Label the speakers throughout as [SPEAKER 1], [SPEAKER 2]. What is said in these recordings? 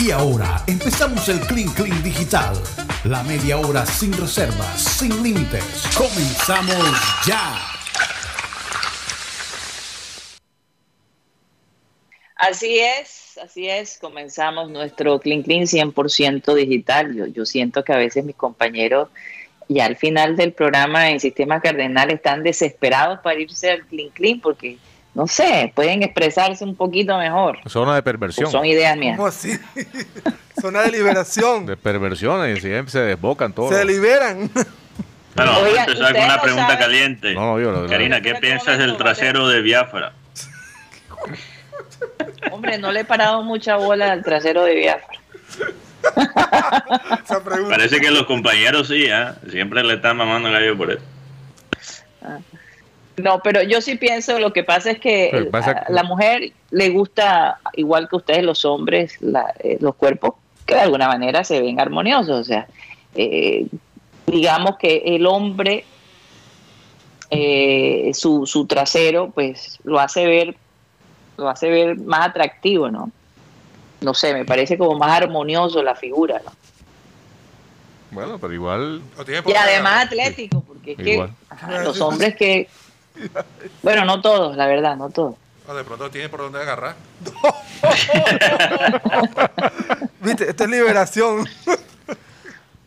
[SPEAKER 1] Y ahora empezamos el Clean Clean Digital. La media hora sin reservas, sin límites. Comenzamos ya.
[SPEAKER 2] Así es, así es. Comenzamos nuestro Clean Clean 100% digital. Yo, yo siento que a veces mis compañeros ya al final del programa en Sistema Cardenal están desesperados para irse al Clean Clean porque no sé, pueden expresarse un poquito mejor.
[SPEAKER 3] Zona de perversión.
[SPEAKER 2] son ideas mías.
[SPEAKER 4] ¿Cómo así? Zona de liberación.
[SPEAKER 3] De perversión, y siempre se desbocan todos.
[SPEAKER 4] Se liberan.
[SPEAKER 5] Bueno, vamos a empezar con
[SPEAKER 2] ustedes
[SPEAKER 5] una
[SPEAKER 2] no
[SPEAKER 5] pregunta
[SPEAKER 2] saben-
[SPEAKER 5] caliente.
[SPEAKER 3] No, yo lo-
[SPEAKER 5] Karina, ¿qué piensas del trasero de Biafra?
[SPEAKER 2] Hombre, no le he parado mucha bola al trasero de Biafra.
[SPEAKER 5] Parece que los compañeros sí, ¿ah? siempre le están mamando gallo por eso.
[SPEAKER 2] No, pero yo sí pienso, lo que pasa es que
[SPEAKER 3] pasa
[SPEAKER 2] la mujer le gusta, igual que ustedes los hombres, la- eh, los cuerpos que de alguna manera se ven armoniosos. O sea, eh, digamos que el hombre, eh, su, su trasero, pues lo hace ver, lo hace ver más atractivo, ¿no? No sé, me parece como más armonioso la figura, ¿no?
[SPEAKER 3] Bueno, pero igual.
[SPEAKER 2] Y además atlético, porque es que ajá, los hombres que... Bueno, no todos, la verdad, no todos.
[SPEAKER 4] O de pronto tiene por dónde agarrar. Viste, esto es liberación.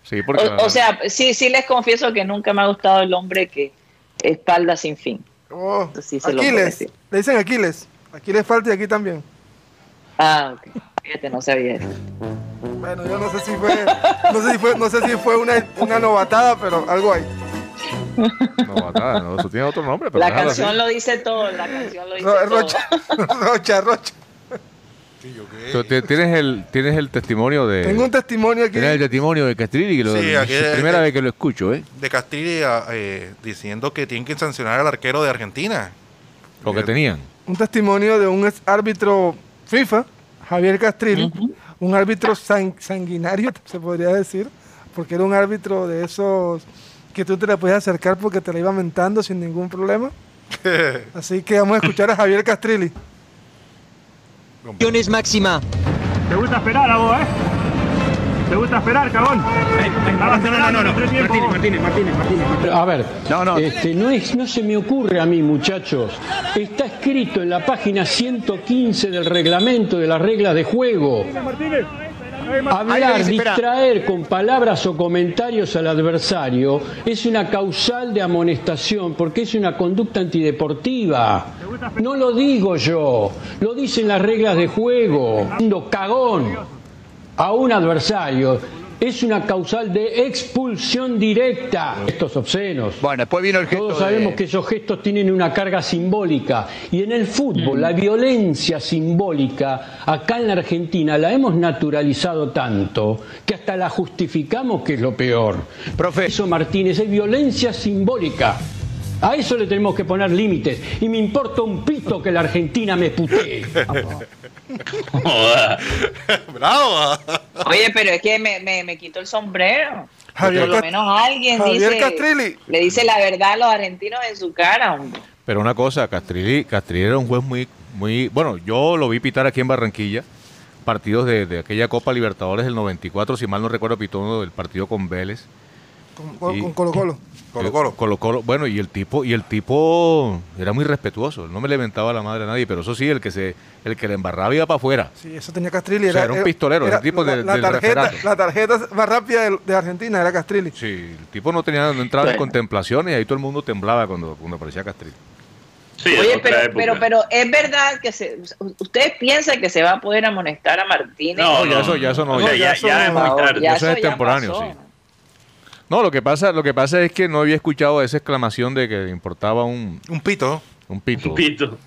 [SPEAKER 3] Sí, porque.
[SPEAKER 2] O, o sea, sí, sí les confieso que nunca me ha gustado el hombre que espalda sin fin.
[SPEAKER 4] Oh,
[SPEAKER 2] Sí, se
[SPEAKER 4] Aquiles. Le dicen Aquiles. Aquiles falta y aquí también.
[SPEAKER 2] Ah, ok. Fíjate, no sabía eso.
[SPEAKER 4] Bueno, yo no sé si fue, no sé si fue, no sé si fue una, una novatada, pero algo hay.
[SPEAKER 3] No, batalla, no, eso tiene otro nombre, pero
[SPEAKER 2] La
[SPEAKER 3] así.
[SPEAKER 2] canción lo dice todo, la canción lo dice
[SPEAKER 4] Ro-
[SPEAKER 2] todo.
[SPEAKER 4] Rocha, Rocha, Rocha.
[SPEAKER 3] Tienes el, tienes el testimonio de.
[SPEAKER 4] Tengo un testimonio aquí
[SPEAKER 3] Tienes el testimonio de Castrilli, que lo,
[SPEAKER 6] Sí, aquí
[SPEAKER 3] es la
[SPEAKER 6] es-
[SPEAKER 3] primera vez que lo escucho, ¿eh?
[SPEAKER 6] de Castilla eh, diciendo que tienen que sancionar al arquero de Argentina.
[SPEAKER 3] Lo que tenían.
[SPEAKER 4] un testimonio de un ex árbitro FIFA, Javier Castrilli, un árbitro san- sanguinario, se podría decir, porque era un árbitro de esos que tú te le podías acercar porque te la iba mentando sin ningún problema. Así que vamos a escuchar a Javier Castrilli.
[SPEAKER 7] Acciones máxima.
[SPEAKER 8] ¿Te gusta esperar a vos, eh? ¿Te gusta esperar, cagón? No, no, no, no. Martínez, Martínez, Martínez, Martínez.
[SPEAKER 9] A ver, Este, no, es, no se me ocurre a mí, muchachos. Está escrito en la página 115 del reglamento de las reglas de juego.
[SPEAKER 8] Martínez.
[SPEAKER 9] Hablar, distraer con palabras o comentarios al adversario es una causal de amonestación porque es una conducta antideportiva. No lo digo yo, lo dicen las reglas de juego. Cagón a un adversario es una causal de expulsión directa. Estos obscenos.
[SPEAKER 7] Bueno, después vino el gesto
[SPEAKER 9] Todos sabemos
[SPEAKER 7] de-
[SPEAKER 9] que esos gestos tienen una carga simbólica y en el fútbol la violencia simbólica acá en la Argentina la hemos naturalizado tanto que hasta la justificamos que es lo peor.
[SPEAKER 7] Profe.
[SPEAKER 9] Eso Martínez es violencia simbólica. A eso le tenemos que poner límites y me importa un pito que la Argentina me putee.
[SPEAKER 6] ¡Bravo!
[SPEAKER 2] Oye, pero es que me, me, me quito el sombrero.
[SPEAKER 4] Javier
[SPEAKER 2] Por lo menos alguien
[SPEAKER 4] Javier
[SPEAKER 2] dice,
[SPEAKER 4] Castrilli.
[SPEAKER 2] le dice la verdad a los argentinos en su cara. hombre.
[SPEAKER 3] Pero una cosa, Castrilli, Castrilli era un juez muy, muy. Bueno, yo lo vi pitar aquí en Barranquilla, partidos de, de aquella Copa Libertadores del 94, si mal no recuerdo, pitó uno del partido con Vélez.
[SPEAKER 4] Con, con-
[SPEAKER 3] Y-
[SPEAKER 4] con Colo Colo.
[SPEAKER 6] Colo Colo.
[SPEAKER 3] Colo Colo. Bueno, y el tipo, y el tipo era muy respetuoso, no me le mentaba la madre a nadie, pero eso sí, el que se, el que le embarraba iba para afuera.
[SPEAKER 4] Sí, eso tenía Castrilli.
[SPEAKER 3] O sea, era un pistolero, era el tipo
[SPEAKER 4] la,
[SPEAKER 3] de-
[SPEAKER 4] la
[SPEAKER 3] del
[SPEAKER 4] tarjeta,
[SPEAKER 3] referato.
[SPEAKER 4] la tarjeta más rápida de, de Argentina era Castrilli.
[SPEAKER 3] Sí, el tipo no tenía, no entraba en
[SPEAKER 2] Bueno.
[SPEAKER 3] contemplación y ahí todo el mundo temblaba cuando, cuando aparecía Castrilli.
[SPEAKER 5] Sí,
[SPEAKER 2] Oye, pero, pero, pero es verdad que se, ustedes piensan que se va a poder amonestar a Martínez.
[SPEAKER 5] No,
[SPEAKER 3] ya eso- ya eso no,
[SPEAKER 4] ya
[SPEAKER 5] ya,
[SPEAKER 4] eso
[SPEAKER 5] ya es
[SPEAKER 2] ya
[SPEAKER 3] Eso
[SPEAKER 2] pasó.
[SPEAKER 3] sí. No, lo que pasa, lo que pasa es que no había escuchado esa exclamación de que importaba un,
[SPEAKER 6] Un pito.
[SPEAKER 3] un pito.
[SPEAKER 5] Pito.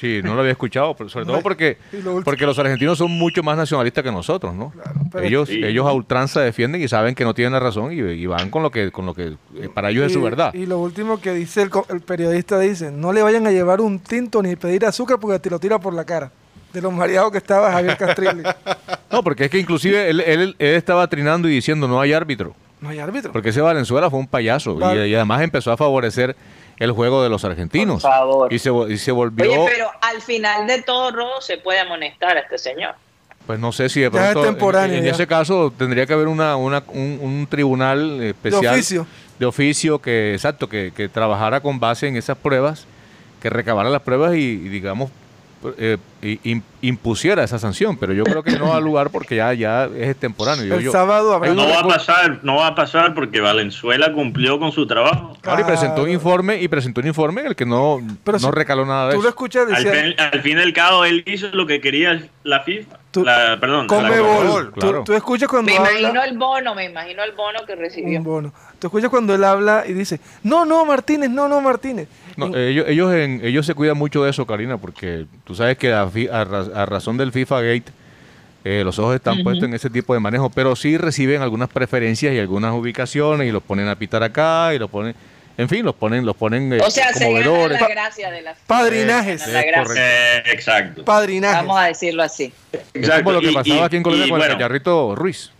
[SPEAKER 3] Sí, no lo había escuchado, pero sobre todo porque,
[SPEAKER 4] Y
[SPEAKER 3] los argentinos son mucho más nacionalistas que nosotros, ¿no?
[SPEAKER 4] pero-
[SPEAKER 3] ellos,
[SPEAKER 5] Sí.
[SPEAKER 3] ellos a ultranza defienden y saben que no tienen la razón y, y van con lo que, con lo que eh, para ellos es su
[SPEAKER 4] Y-
[SPEAKER 3] verdad.
[SPEAKER 4] Y lo último que dice el periodista dice, no le vayan a llevar un tinto ni pedir azúcar porque te lo tira por la cara. De los mareados que estaba Javier Castrilli.
[SPEAKER 3] No, porque es que inclusive él, él- él estaba trinando y diciendo no hay árbitro.
[SPEAKER 4] No hay árbitro.
[SPEAKER 3] Porque ese Valenzuela fue un payaso y-
[SPEAKER 4] Vale.
[SPEAKER 3] y, además empezó a favorecer el juego de los argentinos.
[SPEAKER 2] Por favor.
[SPEAKER 3] Y se, y se volvió...
[SPEAKER 2] Oye, pero al final de todo robo se puede amonestar a este señor.
[SPEAKER 3] Pues no sé si de
[SPEAKER 4] Ya es
[SPEAKER 3] pronto. en-
[SPEAKER 4] temporáneo,
[SPEAKER 3] en,
[SPEAKER 4] ya.
[SPEAKER 3] ese caso tendría que haber una, una- un, un tribunal especial.
[SPEAKER 4] oficio.
[SPEAKER 3] De oficio que, exacto, que, que trabajara con base en esas pruebas, que recabara las pruebas y, y, digamos, eh, impusiera esa sanción. Pero yo creo que no ha lugar porque ya, ya es extemporáneo. Yo-
[SPEAKER 4] El
[SPEAKER 3] yo-
[SPEAKER 4] sábado habrá
[SPEAKER 5] No va a pasar, no va a pasar porque Valenzuela cumplió con su trabajo.
[SPEAKER 3] Claro, y presentó un informe y presentó un informe en el que no,
[SPEAKER 4] Pero
[SPEAKER 3] no
[SPEAKER 4] si
[SPEAKER 3] recaló nada de
[SPEAKER 4] Tú lo
[SPEAKER 3] eso.
[SPEAKER 4] escuchas
[SPEAKER 5] Al
[SPEAKER 4] decía,
[SPEAKER 5] fin, al fin y al cabo, él hizo lo que quería la FIFA.
[SPEAKER 4] Tú-
[SPEAKER 5] la, perdón, la
[SPEAKER 4] Conmebol.
[SPEAKER 5] Conmebol.
[SPEAKER 4] Tú-
[SPEAKER 3] claro.
[SPEAKER 4] Tú, escuchas cuando
[SPEAKER 2] Me
[SPEAKER 4] habla
[SPEAKER 2] imagino el bono, me imagino el bono que recibió.
[SPEAKER 4] un bono. Tú escuchas cuando él habla y dice, no, no, Martínez, no, no, Martínez.
[SPEAKER 3] No,
[SPEAKER 4] En-
[SPEAKER 3] ellos, ellos, en- ellos se cuidan mucho de eso, Karina, porque tú sabes que a, fi- a ra- a razón del FIFA Gate, eh, los ojos están puestos en ese tipo de manejo, pero sí reciben algunas preferencias y algunas ubicaciones y los ponen a pitar acá y los ponen, en fin, los ponen, los ponen eh,
[SPEAKER 2] O sea, se
[SPEAKER 3] como
[SPEAKER 2] gana
[SPEAKER 3] vedores.
[SPEAKER 2] la gracia de la
[SPEAKER 4] Padrinajes.
[SPEAKER 2] Se gracia.
[SPEAKER 5] Eh, exacto.
[SPEAKER 4] Padrinaje.
[SPEAKER 2] Vamos a decirlo así.
[SPEAKER 3] Es
[SPEAKER 5] exacto.
[SPEAKER 3] como lo que
[SPEAKER 5] Y-
[SPEAKER 3] pasaba
[SPEAKER 5] y-
[SPEAKER 3] aquí en Colombia
[SPEAKER 5] y
[SPEAKER 3] con el Gallarrito Ruiz,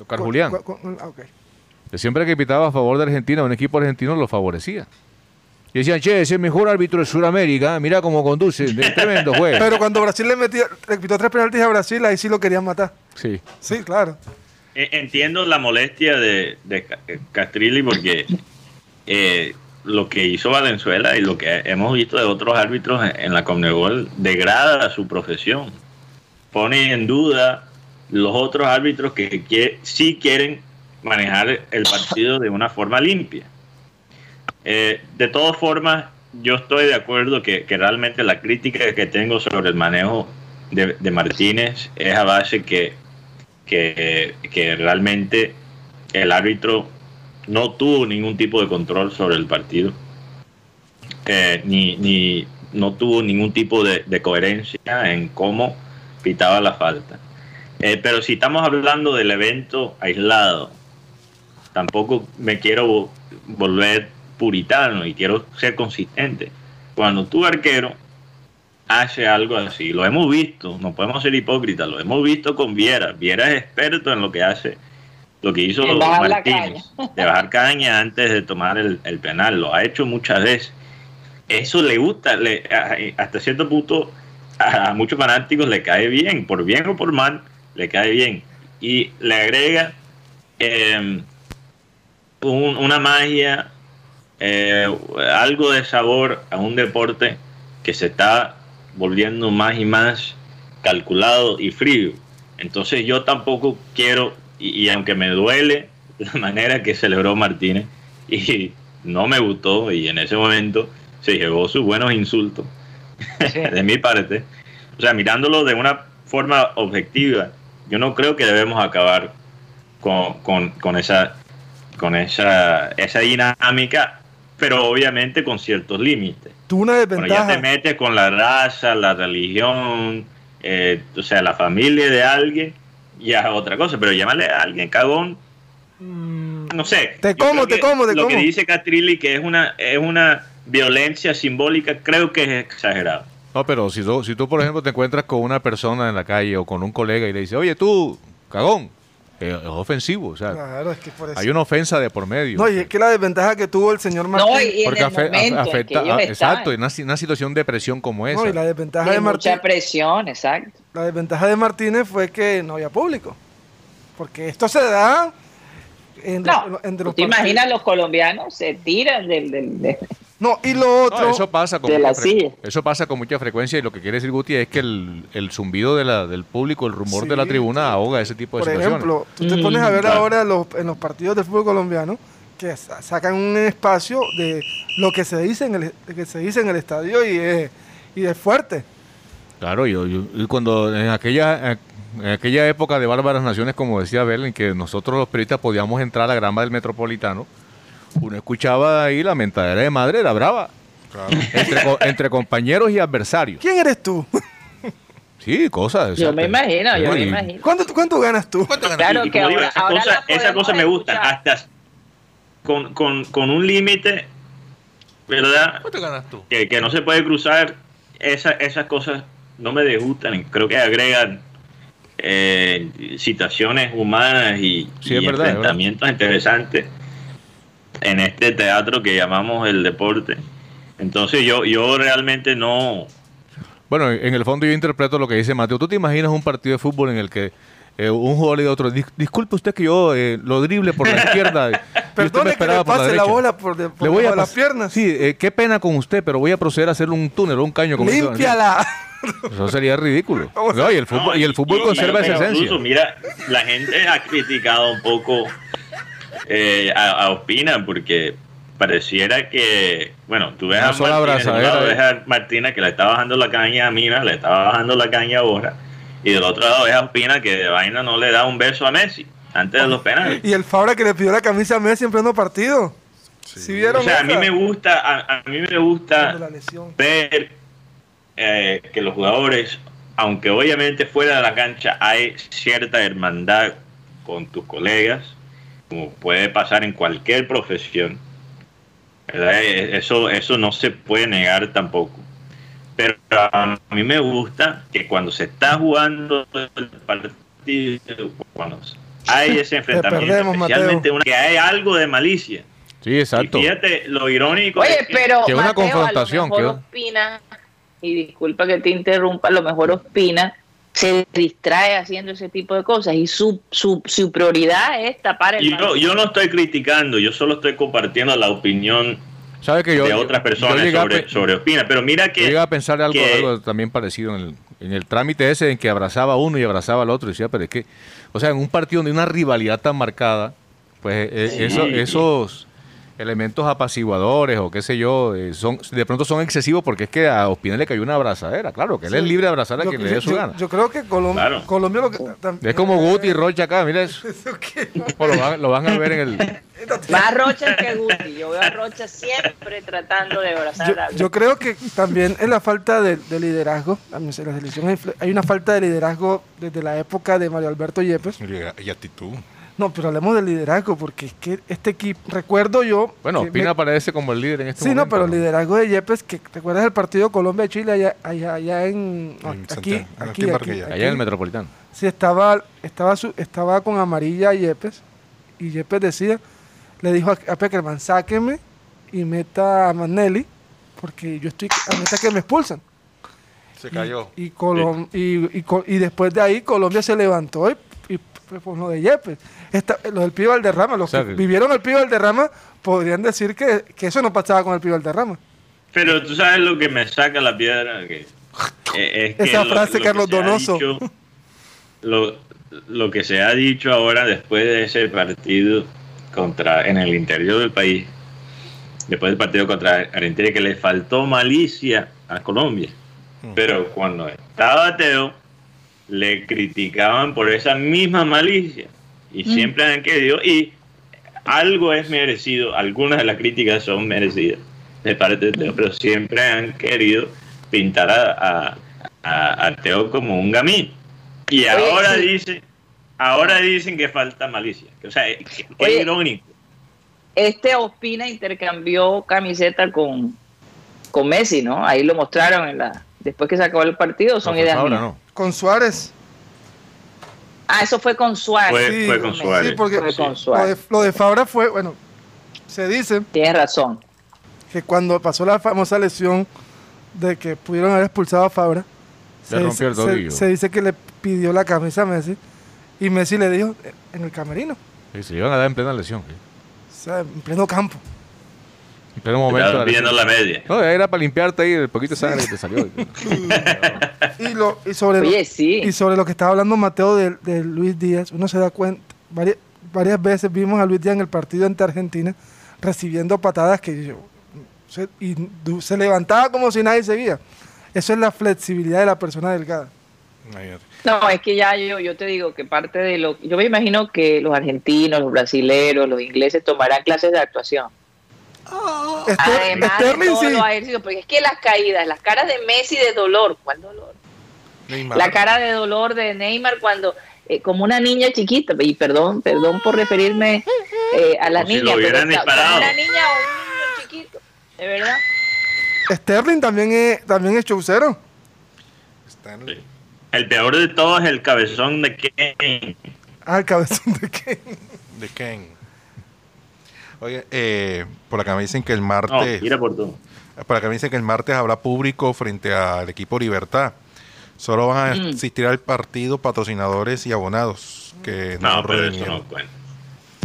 [SPEAKER 3] Oscar Julián,
[SPEAKER 4] ah,
[SPEAKER 3] que siempre que pitaba a favor de Argentina, un equipo argentino lo favorecía. Y decían, che, ese es el mejor árbitro de Sudamérica, mira cómo conduce, es tremendo juez.
[SPEAKER 4] Pero cuando Brasil le metió, le quitó tres penaltis a Brasil, ahí sí lo querían matar.
[SPEAKER 3] Sí.
[SPEAKER 4] Sí, claro.
[SPEAKER 5] Eh, Entiendo la molestia de, de Ca- eh, Castrilli porque eh, lo que hizo Valenzuela y lo que hemos visto de otros árbitros en, la Conmebol degrada su profesión. Pone en duda los otros árbitros que quie- sí quieren manejar el partido de una forma limpia. Eh, de todas formas, yo estoy de acuerdo que, que realmente la crítica que tengo sobre el manejo de, de Martínez es a base que que, que realmente el árbitro no tuvo ningún tipo de control sobre el partido, eh, ni, ni no tuvo ningún tipo de, coherencia en cómo pitaba la falta. Eh, pero si estamos hablando del evento aislado, tampoco me quiero vo- volver puritano y quiero ser consistente. Cuando tu arquero hace algo así. Lo hemos visto, no podemos ser hipócritas, lo hemos visto con Viera. Viera es experto en lo que hace, lo que hizo
[SPEAKER 2] bajar
[SPEAKER 5] Martínez, de bajar caña antes de tomar el, el penal. Lo ha hecho muchas veces. Eso le gusta, le, a- hasta cierto punto a, a muchos fanáticos le cae bien, por bien o por mal, le cae bien. Y le agrega eh, un- una magia, eh, algo de sabor a un deporte que se está volviendo más y más calculado y frío. Entonces yo tampoco quiero, y, y aunque me duele la manera que celebró Martínez, y no me gustó, y en ese momento se llevó sus buenos insultos de mi parte, o sea, mirándolo de una forma objetiva, yo no creo que debemos acabar con, con- con esa, con esa, esa dinámica, pero obviamente con ciertos límites.
[SPEAKER 4] Tuvo una
[SPEAKER 5] Bueno, ya te
[SPEAKER 4] desventaja.
[SPEAKER 5] metes con la raza, la religión, eh, o sea, la familia de alguien, ya es otra cosa, pero llámale a alguien cagón,
[SPEAKER 4] Mm,
[SPEAKER 5] no sé.
[SPEAKER 4] Te como, te como, te
[SPEAKER 5] Lo que
[SPEAKER 4] como.
[SPEAKER 5] dice Catrilli que es una, es una violencia simbólica, creo que es exagerado.
[SPEAKER 3] No, pero si tú, si tú, por ejemplo, te encuentras con una persona en la calle o con un colega y le dices, oye, tú, cagón, es ofensivo. O sea,
[SPEAKER 4] Claro, es que por eso.
[SPEAKER 3] hay una ofensa de por medio.
[SPEAKER 4] No, y es que la desventaja que tuvo el señor Martín.
[SPEAKER 2] No, y en
[SPEAKER 3] porque
[SPEAKER 2] el
[SPEAKER 3] afe-
[SPEAKER 2] momento en
[SPEAKER 3] afecta,
[SPEAKER 2] que ellos
[SPEAKER 3] a-
[SPEAKER 2] están,
[SPEAKER 3] exacto, en una, una situación de presión como esa.
[SPEAKER 4] No, y la desventaja
[SPEAKER 2] de
[SPEAKER 4] de Martín,
[SPEAKER 2] mucha presión, exacto.
[SPEAKER 4] la desventaja de Martínez fue que no había público. Porque esto se da en,
[SPEAKER 2] No,
[SPEAKER 4] entre
[SPEAKER 2] ¿tú
[SPEAKER 4] los
[SPEAKER 2] te
[SPEAKER 4] partidos.
[SPEAKER 2] imaginas los colombianos se tiran del, del, de-
[SPEAKER 4] No, y lo
[SPEAKER 3] No,
[SPEAKER 4] otro.
[SPEAKER 3] eso pasa con
[SPEAKER 2] de
[SPEAKER 3] mucha
[SPEAKER 2] la
[SPEAKER 3] fre-
[SPEAKER 2] silla.
[SPEAKER 3] eso pasa con mucha frecuencia y lo que quiere decir Guti es que el, el zumbido de la, del público, el rumor de la
[SPEAKER 4] Sí.
[SPEAKER 3] tribuna ahoga ese tipo de
[SPEAKER 4] por
[SPEAKER 3] situaciones.
[SPEAKER 4] ejemplo, tú te pones a ver ahora los, en los partidos del fútbol colombiano que sa- sacan un espacio de lo que se dice en el, que se dice en el estadio y es, y es fuerte.
[SPEAKER 3] Claro, y, y- y cuando en aquella, en aquella época de bárbaras naciones, como decía Bel, en que nosotros los periodistas podíamos entrar a la grama del metropolitano, uno escuchaba ahí la mentadera de madre, era brava. Entre, co- entre compañeros y adversarios.
[SPEAKER 4] ¿Quién eres tú?
[SPEAKER 3] Sí, cosas.
[SPEAKER 2] Yo me imagino, yo me imagino.
[SPEAKER 4] ¿Cuánto, cuánto ganas tú?
[SPEAKER 2] Claro
[SPEAKER 5] Y
[SPEAKER 2] que
[SPEAKER 5] como digo,
[SPEAKER 2] ahora,
[SPEAKER 5] esas cosas me
[SPEAKER 2] escuchar.
[SPEAKER 5] hasta con, con, con un límite, ¿verdad?
[SPEAKER 6] ¿Cuánto ganas tú?
[SPEAKER 5] Que, que no se puede cruzar, esa, esas cosas no me disgustan, creo que agregan eh, situaciones humanas y,
[SPEAKER 3] Sí,
[SPEAKER 5] y
[SPEAKER 3] es verdad,
[SPEAKER 5] enfrentamientos interesantes en este teatro que llamamos el deporte. Entonces yo, yo realmente no,
[SPEAKER 3] Bueno, en el fondo yo interpreto lo que dice Mateo. ¿Tú te imaginas un partido de fútbol en el que eh, un jugador a otro, "Dis- disculpe usted que yo eh, lo drible por la izquierda y usted me
[SPEAKER 4] Perdone que le
[SPEAKER 3] por
[SPEAKER 4] pase la,
[SPEAKER 3] derecha"?
[SPEAKER 4] bola por, de, por
[SPEAKER 3] Le voy a
[SPEAKER 4] las piernas.
[SPEAKER 3] Sí, eh, qué pena con usted, pero voy a proceder a hacerle un túnel o un caño. como
[SPEAKER 4] Límpiala.
[SPEAKER 3] Eso sería ridículo. No, y el fútbol, y el fútbol
[SPEAKER 5] y-
[SPEAKER 3] conserva
[SPEAKER 5] y-
[SPEAKER 3] esa
[SPEAKER 5] incluso,
[SPEAKER 3] esencia.
[SPEAKER 5] Mira, la gente ha criticado un poco eh, a, a Ospina porque pareciera que, bueno, tú ves
[SPEAKER 3] Una
[SPEAKER 5] a
[SPEAKER 3] sola
[SPEAKER 5] Martínez, ves a Martina que le está bajando la caña a Mina, le está bajando la caña ahora, y del otro lado ves a Ospina que de vaina no le da un beso a Messi antes de los penales.
[SPEAKER 4] Y el Fabra que le pidió la camisa a Messi en pleno partido. Si vieron
[SPEAKER 5] O sea, a mí me gusta, a, a mí me gusta ver eh, que los jugadores, aunque obviamente fuera de la cancha hay cierta hermandad con tus colegas, como puede pasar en cualquier profesión, ¿verdad? Eh, Eso, eso no se puede negar tampoco. Pero a mí me gusta que cuando se está jugando el partido, cuando hay ese enfrentamiento,
[SPEAKER 4] perdemos,
[SPEAKER 5] especialmente una, que hay algo de malicia.
[SPEAKER 3] Sí, exacto.
[SPEAKER 5] Y fíjate lo irónico.
[SPEAKER 2] Oye, pero
[SPEAKER 3] que una
[SPEAKER 2] Mateo,
[SPEAKER 3] confrontación,
[SPEAKER 2] a lo mejor
[SPEAKER 3] que-
[SPEAKER 2] Ospina, y disculpa que te interrumpa, a lo mejor Ospina se distrae haciendo ese tipo de cosas y su, su, su prioridad es tapar el
[SPEAKER 5] Y yo, yo no estoy criticando, yo solo estoy compartiendo la opinión
[SPEAKER 3] ¿Sabe que yo,
[SPEAKER 5] de otras personas
[SPEAKER 3] llegué a
[SPEAKER 5] sobre, sobre Ospina. Pero mira
[SPEAKER 3] yo
[SPEAKER 5] que
[SPEAKER 3] llegué a pensar algo,
[SPEAKER 5] que-
[SPEAKER 3] algo también parecido en el, en el trámite ese en que abrazaba a uno y abrazaba al otro. Y decía, pero es que, o sea, en un partido donde hay una rivalidad tan marcada, pues eh,
[SPEAKER 5] Sí.
[SPEAKER 3] eso- esos elementos apaciguadores o qué sé yo, eh, son de pronto son excesivos porque es que a Ospina le cayó una abrazadera, claro, que él es libre de abrazar a
[SPEAKER 4] Yo,
[SPEAKER 3] quien le dé su
[SPEAKER 4] yo-
[SPEAKER 3] gana.
[SPEAKER 4] yo creo que Colom-
[SPEAKER 5] Claro.
[SPEAKER 4] Colombia lo que... tam-
[SPEAKER 3] es como Guti y Rocha acá, mira eso. Lo, van, lo van a ver en el...
[SPEAKER 2] Más Rocha que Guti. Yo veo a Rocha siempre tratando de abrazar
[SPEAKER 4] Yo,
[SPEAKER 2] a
[SPEAKER 4] yo creo que también es la falta de, de liderazgo. En la selección hay, hay una falta de liderazgo desde la época de Mario Alberto Yepes.
[SPEAKER 6] Y, y actitud.
[SPEAKER 4] No, pero hablemos del liderazgo, porque es que este equipo, recuerdo yo.
[SPEAKER 3] Bueno, Ospina
[SPEAKER 4] me-
[SPEAKER 3] aparece como el líder en este
[SPEAKER 4] Sí, no,
[SPEAKER 3] momento.
[SPEAKER 4] pero el liderazgo de Yepes, que te acuerdas del partido Colombia-Chile allá, allá, allá en.
[SPEAKER 6] En
[SPEAKER 4] aquí,
[SPEAKER 6] Santiago,
[SPEAKER 4] aquí,
[SPEAKER 6] en
[SPEAKER 4] aquí,
[SPEAKER 6] Barquilla.
[SPEAKER 3] Allá en el Metropolitano.
[SPEAKER 4] Sí, estaba, estaba, su- estaba con amarilla Yepes, y Yepes decía, le dijo a, a Peckerman, sáqueme y meta a Manelli, porque yo estoy, a meta que me expulsan.
[SPEAKER 6] Se cayó.
[SPEAKER 4] Y, Colom- y, y co- y después de ahí Colombia se levantó y, y fue por lo de Yepes. Esta- los del Pío Valderrama, los
[SPEAKER 3] O sea,
[SPEAKER 4] que
[SPEAKER 3] que-
[SPEAKER 4] vivieron el Pío Valderrama podrían decir que, que eso no pasaba con el Pío Valderrama.
[SPEAKER 5] Pero tú sabes lo que me saca la piedra. Que, eh, es que
[SPEAKER 4] Esa frase,
[SPEAKER 5] que
[SPEAKER 4] Carlos
[SPEAKER 5] ha
[SPEAKER 4] Donoso.
[SPEAKER 5] dicho- lo, lo que se ha dicho ahora después de ese partido contra en el interior del país, después del partido contra Argentina, que le faltó malicia a Colombia. Pero cuando estaba Teo, le criticaban por esa misma malicia. Y siempre han querido, y algo es merecido, algunas de las críticas son merecidas de parte de Teo, pero siempre han querido pintar a, a- a- a Teo como un gamín. Y
[SPEAKER 2] Oye,
[SPEAKER 5] ahora
[SPEAKER 2] sí.
[SPEAKER 5] dicen, ahora dicen que falta malicia. O sea, qué, irónico.
[SPEAKER 2] Este Ospina intercambió camiseta con, con Messi, ¿no? Ahí lo mostraron en la después que se acabó el partido, son
[SPEAKER 3] No,
[SPEAKER 2] ideas mías.
[SPEAKER 3] no.
[SPEAKER 4] Con Suárez.
[SPEAKER 2] Ah, eso fue con Suárez.
[SPEAKER 5] Fue, fue con
[SPEAKER 2] Sí,
[SPEAKER 5] Suárez.
[SPEAKER 4] Sí, porque
[SPEAKER 2] Fue con
[SPEAKER 4] lo de,
[SPEAKER 2] Suárez.
[SPEAKER 4] lo de Fabra fue, bueno, se dice
[SPEAKER 2] Tienes razón.
[SPEAKER 4] que cuando pasó la famosa lesión de que pudieron haber expulsado a Fabra,
[SPEAKER 3] Le rompió el
[SPEAKER 4] se-
[SPEAKER 3] tobillo.
[SPEAKER 4] se dice que le pidió la camisa a Messi y Messi le dijo eh, en el camerino,
[SPEAKER 3] Sí, se iban a dar en plena lesión. sí.
[SPEAKER 4] o sea, en pleno campo.
[SPEAKER 3] En pleno momento. de
[SPEAKER 5] Estaban
[SPEAKER 3] la
[SPEAKER 5] pidiendo
[SPEAKER 3] lesión.
[SPEAKER 5] la media.
[SPEAKER 3] No, era para limpiarte ahí el poquito de sangre que te salió.
[SPEAKER 4] Y, lo, y, sobre lo,
[SPEAKER 2] sí.
[SPEAKER 4] y sobre lo que estaba hablando Mateo de, de Luis Díaz, uno se da cuenta, varias, varias veces vimos a Luis Díaz en el partido ante Argentina recibiendo patadas que yo, se, y se levantaba como si nadie seguía. Eso es la flexibilidad de la persona delgada.
[SPEAKER 2] No, es que ya yo, yo te digo que parte de lo... Yo me imagino que los argentinos, los brasileros, los ingleses tomarán clases de actuación.
[SPEAKER 4] Ester-
[SPEAKER 2] Además de
[SPEAKER 4] Sterling
[SPEAKER 2] todos
[SPEAKER 4] sí.
[SPEAKER 2] los ejercicios, porque es que las caídas, las caras de Messi de dolor, ¿cuál dolor?
[SPEAKER 6] Neymar.
[SPEAKER 2] La cara de dolor de Neymar cuando, eh, como una niña chiquita, y perdón, perdón por referirme eh, a la
[SPEAKER 5] Como
[SPEAKER 2] niña, pero
[SPEAKER 5] disparado.
[SPEAKER 2] una niña o un niño chiquito, de verdad.
[SPEAKER 4] Sterling también es, también es chaucero.
[SPEAKER 5] Sí. El peor de todos es el cabezón de Kane.
[SPEAKER 4] Ah, el cabezón de qué.
[SPEAKER 6] De Ken. Oye, eh, por acá me dicen que el
[SPEAKER 5] No,
[SPEAKER 6] martes.
[SPEAKER 5] mira por tú.
[SPEAKER 6] Para que me dicen que el martes habrá público frente al equipo Libertad. Solo van a
[SPEAKER 2] Mm.
[SPEAKER 6] asistir al partido patrocinadores y abonados. Que
[SPEAKER 5] No, pero eso no cuenta.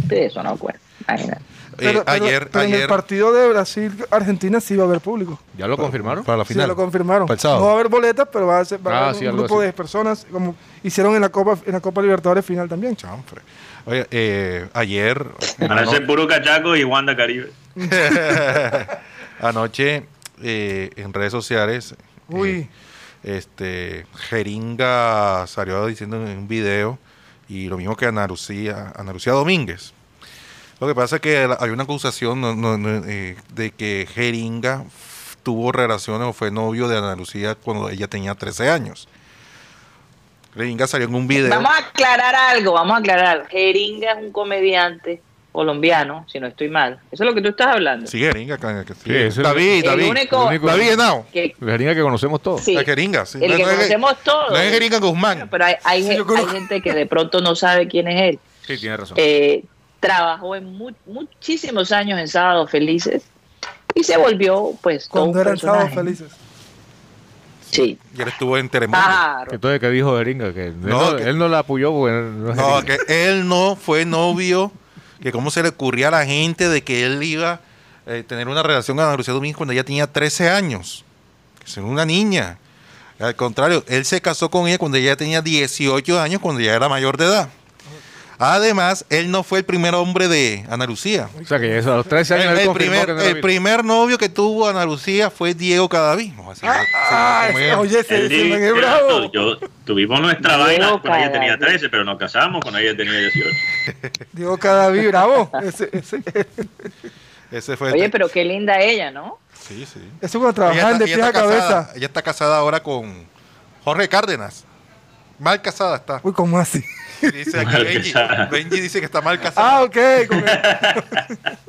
[SPEAKER 2] Sí, eso no cuenta. Imagínate.
[SPEAKER 6] Eh,
[SPEAKER 4] Pero, pero-
[SPEAKER 6] ayer,
[SPEAKER 4] pero en el
[SPEAKER 6] ayer,
[SPEAKER 4] partido de Brasil-Argentina sí va a haber público.
[SPEAKER 3] ¿Ya lo confirmaron?
[SPEAKER 6] para la
[SPEAKER 4] Sí,
[SPEAKER 6] final.
[SPEAKER 4] lo confirmaron.
[SPEAKER 6] Sábado.
[SPEAKER 4] No va a haber boletas, pero va a, ser, va a
[SPEAKER 3] Ah,
[SPEAKER 4] haber
[SPEAKER 3] sí,
[SPEAKER 4] un grupo
[SPEAKER 3] así.
[SPEAKER 4] de personas, como hicieron en la Copa en la Copa Libertadores final también.
[SPEAKER 6] Chanfre. Oye, eh, ayer,
[SPEAKER 5] Van a ser puro cachaco y Wanda Caribe.
[SPEAKER 6] anoche eh, en redes sociales,
[SPEAKER 4] Uy.
[SPEAKER 6] eh, este, Jeringa salió diciendo en un video, y lo mismo que Ana Lucía, Ana Lucía Domínguez. Lo que pasa es que hay una acusación no- no- no, eh, de que Jeringa tuvo relaciones o fue novio de Ana Lucía cuando ella tenía 13 años. Jeringa salió en un video.
[SPEAKER 2] Vamos a aclarar algo, vamos a aclarar. Jeringa es un comediante colombiano, si no estoy mal. Eso es lo que tú estás hablando.
[SPEAKER 6] Sí, Jeringa. que- que- sí.
[SPEAKER 3] Sí, ese es
[SPEAKER 6] David,
[SPEAKER 2] el
[SPEAKER 6] David.
[SPEAKER 2] único-
[SPEAKER 3] el único-
[SPEAKER 6] David Henao.
[SPEAKER 2] Que,
[SPEAKER 3] La jeringa que conocemos todos.
[SPEAKER 2] sí,
[SPEAKER 6] La Jeringa, sí.
[SPEAKER 2] el
[SPEAKER 6] No-
[SPEAKER 2] que
[SPEAKER 6] no es-
[SPEAKER 2] conocemos todos.
[SPEAKER 6] No es Jeringa Guzmán.
[SPEAKER 2] Pero hay, hay,
[SPEAKER 4] Sí, yo
[SPEAKER 2] hay
[SPEAKER 4] conozco.
[SPEAKER 2] gente que de pronto no sabe quién es él.
[SPEAKER 3] Sí, tiene razón.
[SPEAKER 2] Eh, trabajó en mu- muchísimos años en Sábados Felices y se volvió, pues, todo
[SPEAKER 4] Cuando eran sábados
[SPEAKER 2] personaje.
[SPEAKER 4] felices.
[SPEAKER 2] Sí.
[SPEAKER 6] Y él estuvo en Telemundo.
[SPEAKER 2] Claro.
[SPEAKER 3] Entonces, ¿qué dijo Jeringa? Que él
[SPEAKER 6] No, que-
[SPEAKER 3] él no la apoyó porque él no
[SPEAKER 6] que él no fue novio, que cómo se le ocurría a la gente de que él iba a tener una relación con Ana Lucía Domínguez cuando ella tenía 13 años. Que es una niña. Al contrario, él se casó con ella cuando ella tenía 18 años, cuando ya era mayor de edad. Además, él no fue el primer hombre de Ana Lucía.
[SPEAKER 3] O sea, que eso, a los 13 años
[SPEAKER 6] El, primer,
[SPEAKER 3] que no
[SPEAKER 6] el primer novio que tuvo Ana Lucía fue Diego Cadaví. No, así,
[SPEAKER 4] Ah, ese-
[SPEAKER 6] él.
[SPEAKER 4] oye,
[SPEAKER 5] que
[SPEAKER 4] es bravo.
[SPEAKER 5] Yo tuvimos nuestra
[SPEAKER 2] Diego
[SPEAKER 5] vaina cuando ella tenía
[SPEAKER 2] Cadavid.
[SPEAKER 5] 13, pero nos casamos cuando ella tenía 18.
[SPEAKER 4] Digo, cada vez bravo. Ese, ese,
[SPEAKER 6] Ese fue
[SPEAKER 2] Oye, pero qué linda ella, ¿no?
[SPEAKER 6] Sí, sí.
[SPEAKER 4] eso cuando trabajaban de pie a
[SPEAKER 6] casada,
[SPEAKER 4] cabeza.
[SPEAKER 6] ella está casada ahora con Jorge Cárdenas. Mal casada está.
[SPEAKER 4] Uy, ¿cómo así?
[SPEAKER 6] Dice aquí
[SPEAKER 5] Mal
[SPEAKER 6] Benji. dice que está mal casada.
[SPEAKER 4] Ah, ok. con-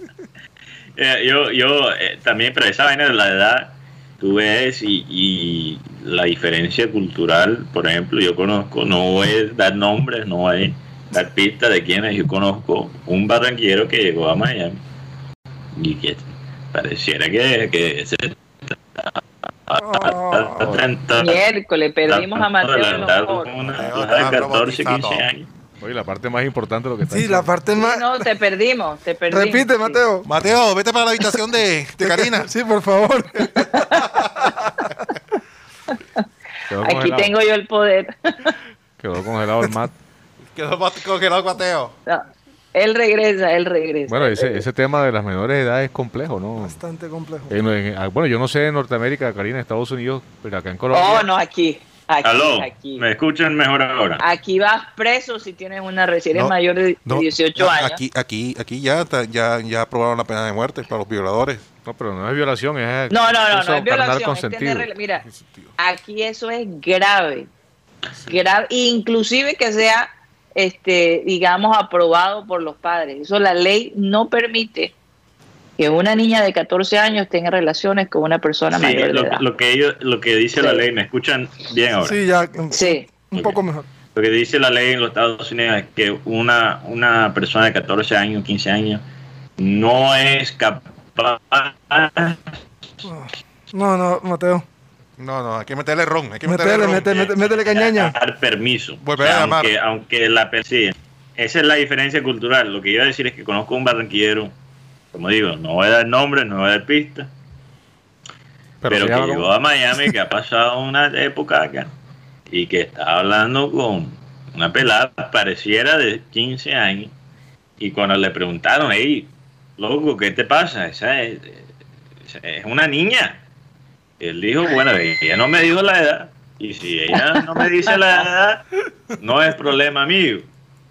[SPEAKER 5] Eh, yo, yo eh, también, pero esa vaina de la edad, tú ves y, y la diferencia cultural, por ejemplo, yo conozco, no voy a dar nombres, no voy a dar pistas de quiénes, yo conozco un barranquero que llegó a Miami y que pareciera que, que se
[SPEAKER 4] Oh,
[SPEAKER 2] Miércoles, perdimos a Mateo en los
[SPEAKER 5] adelantado
[SPEAKER 2] foros.
[SPEAKER 5] con una
[SPEAKER 6] Mateo
[SPEAKER 5] cosa de
[SPEAKER 6] está
[SPEAKER 5] 14, 15
[SPEAKER 6] bautizado.
[SPEAKER 5] años.
[SPEAKER 3] Oye, la parte más importante de lo que está
[SPEAKER 4] sí, la
[SPEAKER 3] diciendo.
[SPEAKER 4] parte
[SPEAKER 2] Sí,
[SPEAKER 4] más.
[SPEAKER 2] no, te perdimos, te perdimos.
[SPEAKER 4] Repite,
[SPEAKER 2] sí.
[SPEAKER 4] Mateo.
[SPEAKER 6] Mateo, vete para la habitación de, de Karina.
[SPEAKER 4] Sí, por favor.
[SPEAKER 3] Quedó
[SPEAKER 2] Aquí
[SPEAKER 3] congelado.
[SPEAKER 2] tengo yo el poder.
[SPEAKER 3] Quedó congelado el mat.
[SPEAKER 6] Quedó congelado Mateo.
[SPEAKER 2] No, él regresa, él regresa.
[SPEAKER 3] Bueno, ese, ese tema de las menores de edad es complejo, ¿no?
[SPEAKER 4] Bastante complejo.
[SPEAKER 3] En- en- ah, bueno, yo no sé en Norteamérica, Karina, en Estados Unidos, pero acá en Colombia.
[SPEAKER 2] Oh, no, aquí. Aquí,
[SPEAKER 5] Aló,
[SPEAKER 2] aquí.
[SPEAKER 5] ¿me escuchan mejor ahora?
[SPEAKER 2] Aquí vas preso si tienes una si eres
[SPEAKER 6] No,
[SPEAKER 2] mayor de
[SPEAKER 6] No,
[SPEAKER 2] 18
[SPEAKER 6] a-
[SPEAKER 2] años.
[SPEAKER 6] Aquí, aquí, aquí ya, está- ya, ya aprobaron la pena de muerte para los violadores.
[SPEAKER 3] No, pero no es violación, es
[SPEAKER 2] No, no, no, no es violación. es tener- mira, aquí eso es grave. Grave, inclusive que sea, este, digamos, aprobado por los padres. Eso la ley no permite que una niña de 14 años tenga relaciones con una persona
[SPEAKER 5] Sí,
[SPEAKER 2] mayor de
[SPEAKER 5] lo,
[SPEAKER 2] edad.
[SPEAKER 5] lo que ellos, lo que dice la ley, ¿me escuchan bien ahora?
[SPEAKER 4] Sí, ya.
[SPEAKER 2] Sí.
[SPEAKER 4] Un poco mejor.
[SPEAKER 5] Lo que dice la ley en los Estados Unidos es que una, una persona de 14 años, 15 años, no es capaz
[SPEAKER 4] No, no, Mateo.
[SPEAKER 6] No, no, hay que meterle ron. Hay que
[SPEAKER 4] Métele,
[SPEAKER 6] meterle ron.
[SPEAKER 4] métele cañaña.
[SPEAKER 5] dar permiso.
[SPEAKER 6] Volver a llamar.
[SPEAKER 5] aunque, aunque la per- sí, esa es la diferencia cultural. Lo que iba a decir es que conozco un barranquillero, como digo, no voy a dar nombres, no voy a dar pistas, pero, que llegó a Miami, que ha pasado una época acá, y que está hablando con una pelada, pareciera de 15 años, y cuando le preguntaron, hey, loco, ¿qué te pasa? Esa es, esa es una niña. Él dijo, bueno, ella no me dijo la edad, y si ella no me dice la edad, no es problema mío.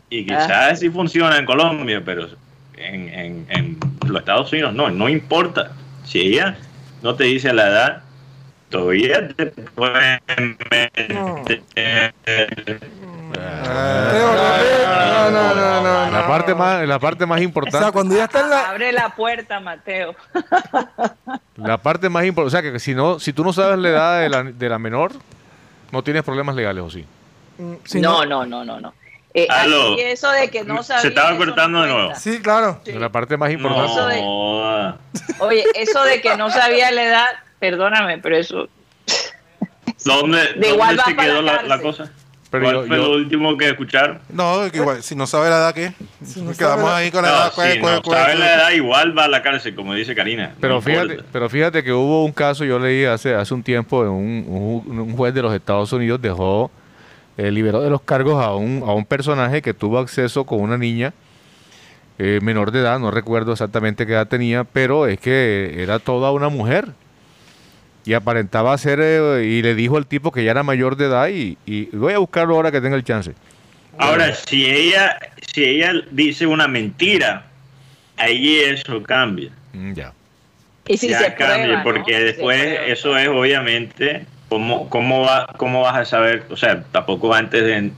[SPEAKER 5] Y quizás sí funciona en Colombia, pero en, en, en los Estados Unidos no, no importa. Si ella no te dice la edad, todavía te pueden meter.
[SPEAKER 4] Repite. No, no, no, no.
[SPEAKER 3] La parte más, la parte más
[SPEAKER 4] O sea,
[SPEAKER 3] importante,
[SPEAKER 4] cuando ya está en la.
[SPEAKER 2] Abre la puerta, Mateo.
[SPEAKER 3] la parte más importante, o sea que si no, si tú no sabes la edad de la, de la menor, no tienes problemas legales, ¿o sí?
[SPEAKER 4] Si
[SPEAKER 2] no, no, no, no, no. Eh,
[SPEAKER 5] Aló.
[SPEAKER 2] eso de que no
[SPEAKER 5] Se
[SPEAKER 2] sabía.
[SPEAKER 5] estaba
[SPEAKER 2] eso no
[SPEAKER 5] cortando de nuevo.
[SPEAKER 4] Sí, claro.
[SPEAKER 2] Sí.
[SPEAKER 3] La parte más importante.
[SPEAKER 2] Eso de- Oye, eso de que no sabía la edad perdóname, pero eso...
[SPEAKER 5] ¿Dónde,
[SPEAKER 2] De igual
[SPEAKER 5] dónde
[SPEAKER 2] va
[SPEAKER 5] se quedó
[SPEAKER 2] la
[SPEAKER 5] cosa?
[SPEAKER 3] Pero
[SPEAKER 5] ¿Cuál
[SPEAKER 3] yo-
[SPEAKER 5] fue
[SPEAKER 3] yo-
[SPEAKER 5] lo último que escucharon?
[SPEAKER 6] No, que igual, si no sabe la edad, ¿qué?
[SPEAKER 4] no
[SPEAKER 6] Nos quedamos
[SPEAKER 4] la-
[SPEAKER 6] ahí con la
[SPEAKER 5] No,
[SPEAKER 6] edad.
[SPEAKER 5] si
[SPEAKER 6] cuál-
[SPEAKER 5] no
[SPEAKER 6] cuál- cuál-
[SPEAKER 5] sabe la edad, igual va a la cárcel, como dice Karina.
[SPEAKER 3] Pero
[SPEAKER 5] no
[SPEAKER 3] fíjate,
[SPEAKER 5] importa.
[SPEAKER 3] pero fíjate que hubo un caso, yo leí hace, hace un tiempo, un- un juez de los Estados Unidos dejó, eh, liberó de los cargos a un, a un personaje que tuvo acceso con una niña eh, menor de edad, no recuerdo exactamente qué edad tenía, pero es que era toda una mujer. Y aparentaba ser, eh, y le dijo al tipo que ya era mayor de edad y, y voy a buscarlo ahora que tenga el chance.
[SPEAKER 5] Ahora, si ella, si ella dice una mentira, ahí eso cambia.
[SPEAKER 3] Mm, ya.
[SPEAKER 2] Y si
[SPEAKER 5] ya
[SPEAKER 2] se
[SPEAKER 5] cambia, porque después eso es obviamente cómo, cómo, va, cómo vas a saber, o sea, tampoco antes de,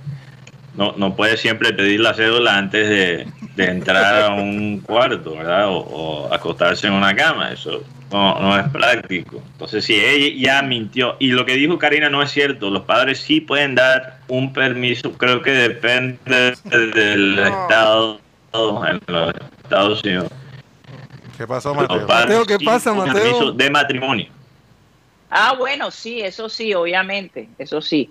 [SPEAKER 5] no, no puedes siempre pedir la cédula antes de, de entrar a un cuarto, ¿verdad? O, o acostarse en una cama, eso no, no es práctico. Entonces, si ella ya mintió, y lo que dijo Karina no es cierto, los padres sí pueden dar un permiso, creo que depende del
[SPEAKER 4] No.
[SPEAKER 5] estado en los Estados Unidos.
[SPEAKER 6] ¿Qué pasó, Mateo?
[SPEAKER 4] Mateo, ¿qué pasa, Mateo?
[SPEAKER 5] permiso de matrimonio.
[SPEAKER 2] Ah, bueno, sí, eso sí, obviamente, eso sí,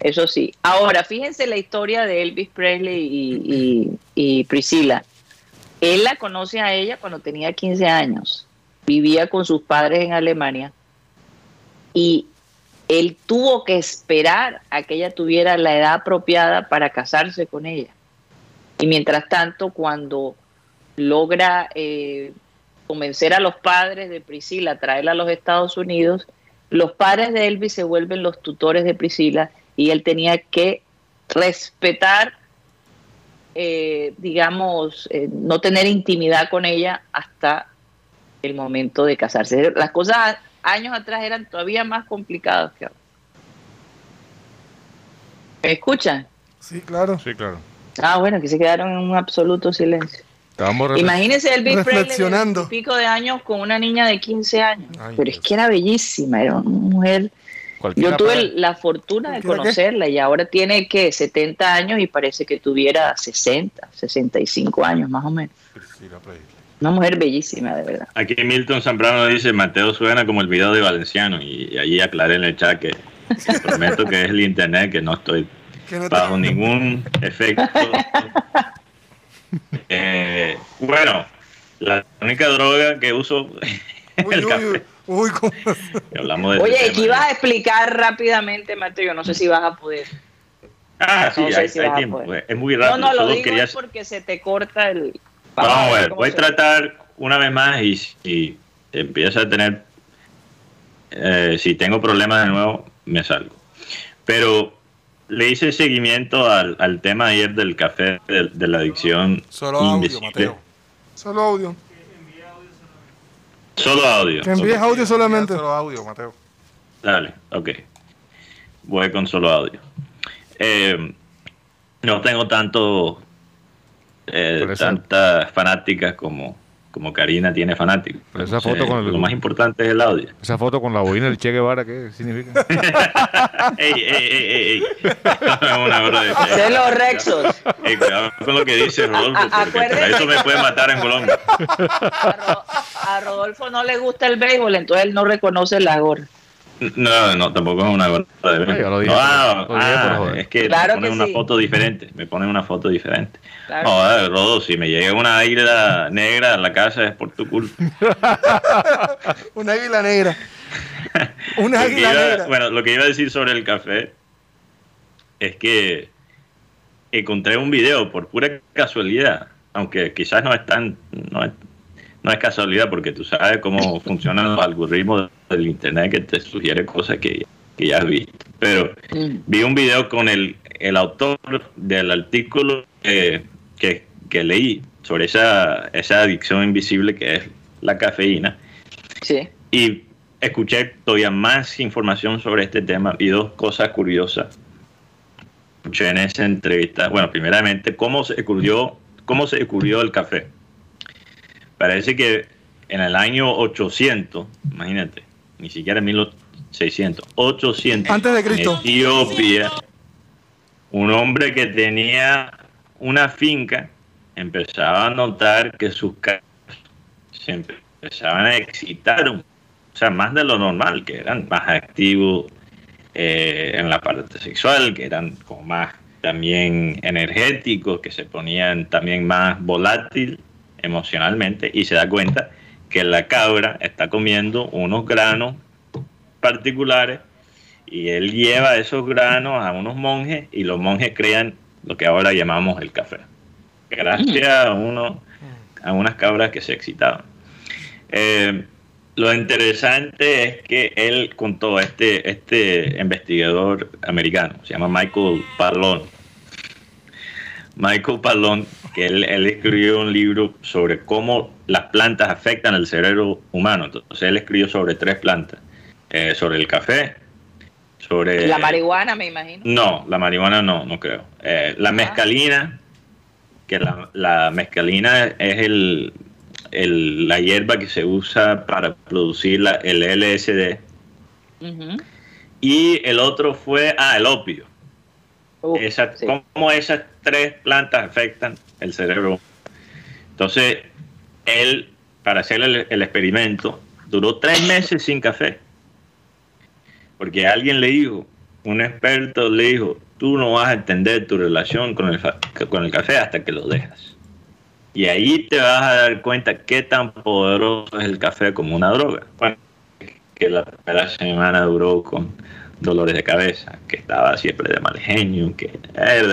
[SPEAKER 2] eso sí. Ahora, fíjense la historia de Elvis Presley y, y- y Priscilla. Él la conoce a ella cuando tenía 15 años, vivía con sus padres en Alemania y él tuvo que esperar a que ella tuviera la edad apropiada para casarse con ella. Y mientras tanto, cuando logra eh, convencer a los padres de Priscila a traerla a los Estados Unidos, los padres de Elvis se vuelven los tutores de Priscila y él tenía que respetar, eh, digamos, eh, no tener intimidad con ella hasta el momento de casarse. Las cosas años atrás eran todavía más complicadas que ahora. ¿Me escuchan?
[SPEAKER 4] Sí, claro.
[SPEAKER 3] Sí, claro.
[SPEAKER 2] Ah, bueno, que se quedaron en un absoluto silencio.
[SPEAKER 3] Estábamos
[SPEAKER 2] Imagínense Elvis Presley de
[SPEAKER 4] Reflexionando.
[SPEAKER 2] pico de años con una niña de 15 años.
[SPEAKER 6] Ay,
[SPEAKER 2] Pero es que era bellísima, era una mujer. Yo tuve
[SPEAKER 3] para-
[SPEAKER 2] la fortuna de conocerla y ahora tiene que 70 años y parece que tuviera 60, 65 años más o menos. Una mujer bellísima, de verdad.
[SPEAKER 5] Aquí Milton Zambrano dice, Mateo suena como el video de Valenciano y allí aclaré en el chat que prometo que es el internet, que no estoy
[SPEAKER 4] no
[SPEAKER 5] bajo ningún efecto. Eh, bueno, la única droga que uso es
[SPEAKER 4] Uy,
[SPEAKER 5] el
[SPEAKER 4] uy,
[SPEAKER 5] café.
[SPEAKER 4] uy, uy, ¿cómo?
[SPEAKER 5] Que hablamos de
[SPEAKER 2] Oye, aquí ibas a explicar rápidamente, Mateo. Yo no sé si vas a poder.
[SPEAKER 5] Ah, sí,
[SPEAKER 2] no sé
[SPEAKER 5] hay,
[SPEAKER 2] si
[SPEAKER 5] hay
[SPEAKER 2] vas a
[SPEAKER 5] tiempo. Es muy
[SPEAKER 2] No,
[SPEAKER 5] rápido.
[SPEAKER 2] no, lo
[SPEAKER 5] Solo
[SPEAKER 2] digo
[SPEAKER 5] quería...
[SPEAKER 2] porque se te corta el.
[SPEAKER 5] Vamos a ver, voy a tratar una vez más y si empiezo a tener, eh, si tengo problemas de nuevo, me salgo. Pero le hice seguimiento al, al tema ayer del café, de, de la adicción
[SPEAKER 6] Solo audio,
[SPEAKER 5] invisible.
[SPEAKER 6] Mateo.
[SPEAKER 4] Solo audio.
[SPEAKER 5] Solo audio.
[SPEAKER 4] Que envíes audio solamente.
[SPEAKER 6] Solo audio, Mateo.
[SPEAKER 5] Dale, ok. Voy con solo audio. Eh, no tengo tanto eh, tantas fanáticas como, como Karina tiene fanáticos.
[SPEAKER 3] Pero esa foto con el-
[SPEAKER 5] Lo más importante es el audio.
[SPEAKER 3] Esa foto con la boina del Che Guevara, ¿qué significa?
[SPEAKER 5] ey, ey, ey, ey, ey.
[SPEAKER 2] Los Rexos.
[SPEAKER 5] Ey, cuidado con lo que dice Rodolfo, porque eso me puede matar en Colombia.
[SPEAKER 2] A, Ro- a Rodolfo no le gusta el béisbol, entonces él no reconoce la gorra.
[SPEAKER 5] No, no, tampoco es una hora de
[SPEAKER 3] No, yo lo dije
[SPEAKER 5] No,
[SPEAKER 3] por-
[SPEAKER 5] ah, ah, es que
[SPEAKER 2] Claro
[SPEAKER 5] me ponen
[SPEAKER 2] que
[SPEAKER 5] una
[SPEAKER 2] sí.
[SPEAKER 5] foto diferente. Me ponen una foto diferente.
[SPEAKER 2] Claro.
[SPEAKER 5] No, Rodo, si me llega una águila negra a la casa es por tu culpa.
[SPEAKER 4] Una águila negra. Una águila
[SPEAKER 5] iba-
[SPEAKER 4] negra.
[SPEAKER 5] Bueno, lo que iba a decir sobre el café es que encontré un video por pura casualidad, aunque quizás no es tan, no es, no es casualidad porque tú sabes cómo funcionan los algoritmos del internet que te sugiere cosas que, que ya has visto. Pero
[SPEAKER 2] Mm.
[SPEAKER 5] vi un video con el, el autor del artículo que, que, que leí sobre esa, esa adicción invisible que es la cafeína
[SPEAKER 2] Sí.
[SPEAKER 5] y escuché todavía más información sobre este tema y dos cosas curiosas. Escuché en esa entrevista, bueno, primeramente, cómo se ocurrió, cómo se ocurrió el café. Parece que en el año 800, imagínate, ni siquiera en 1600, 800,
[SPEAKER 4] Antes de Cristo.
[SPEAKER 5] en Etiopía, un hombre que tenía una finca empezaba a notar que sus cabras se empezaban a excitar un o sea, más de lo normal, que eran más activos eh, en la parte sexual, que eran como más también energéticos, que se ponían también más volátil emocionalmente y se da cuenta que la cabra está comiendo unos granos particulares y él lleva esos granos a unos monjes y los monjes crean lo que ahora llamamos el café. Gracias a, uno, a unas cabras que se excitaban. Eh, lo interesante es que él contó, este, este investigador americano, se llama Michael Parlon. Michael Parlon, que él, escribió un libro sobre cómo las plantas afectan al cerebro humano. Entonces él escribió sobre tres plantas. Eh, sobre el café, sobre...
[SPEAKER 2] La marihuana, me imagino.
[SPEAKER 5] No, la marihuana no, no creo. Eh, la ah. mezcalina, que la, la mezcalina es el, la hierba que se usa para producir la, el LSD. Y el otro fue, ah, el opio. ¿Cómo esas tres plantas afectan el cerebro? Entonces, él, para hacer el, experimento, duró tres meses sin café. Porque alguien le dijo, un experto le dijo, tú no vas a entender tu relación con el, con el café hasta que lo dejas. Y ahí te vas a dar cuenta qué tan poderoso es el café como una droga. Bueno, que la primera semana duró con dolores de cabeza, que estaba siempre de mal genio, que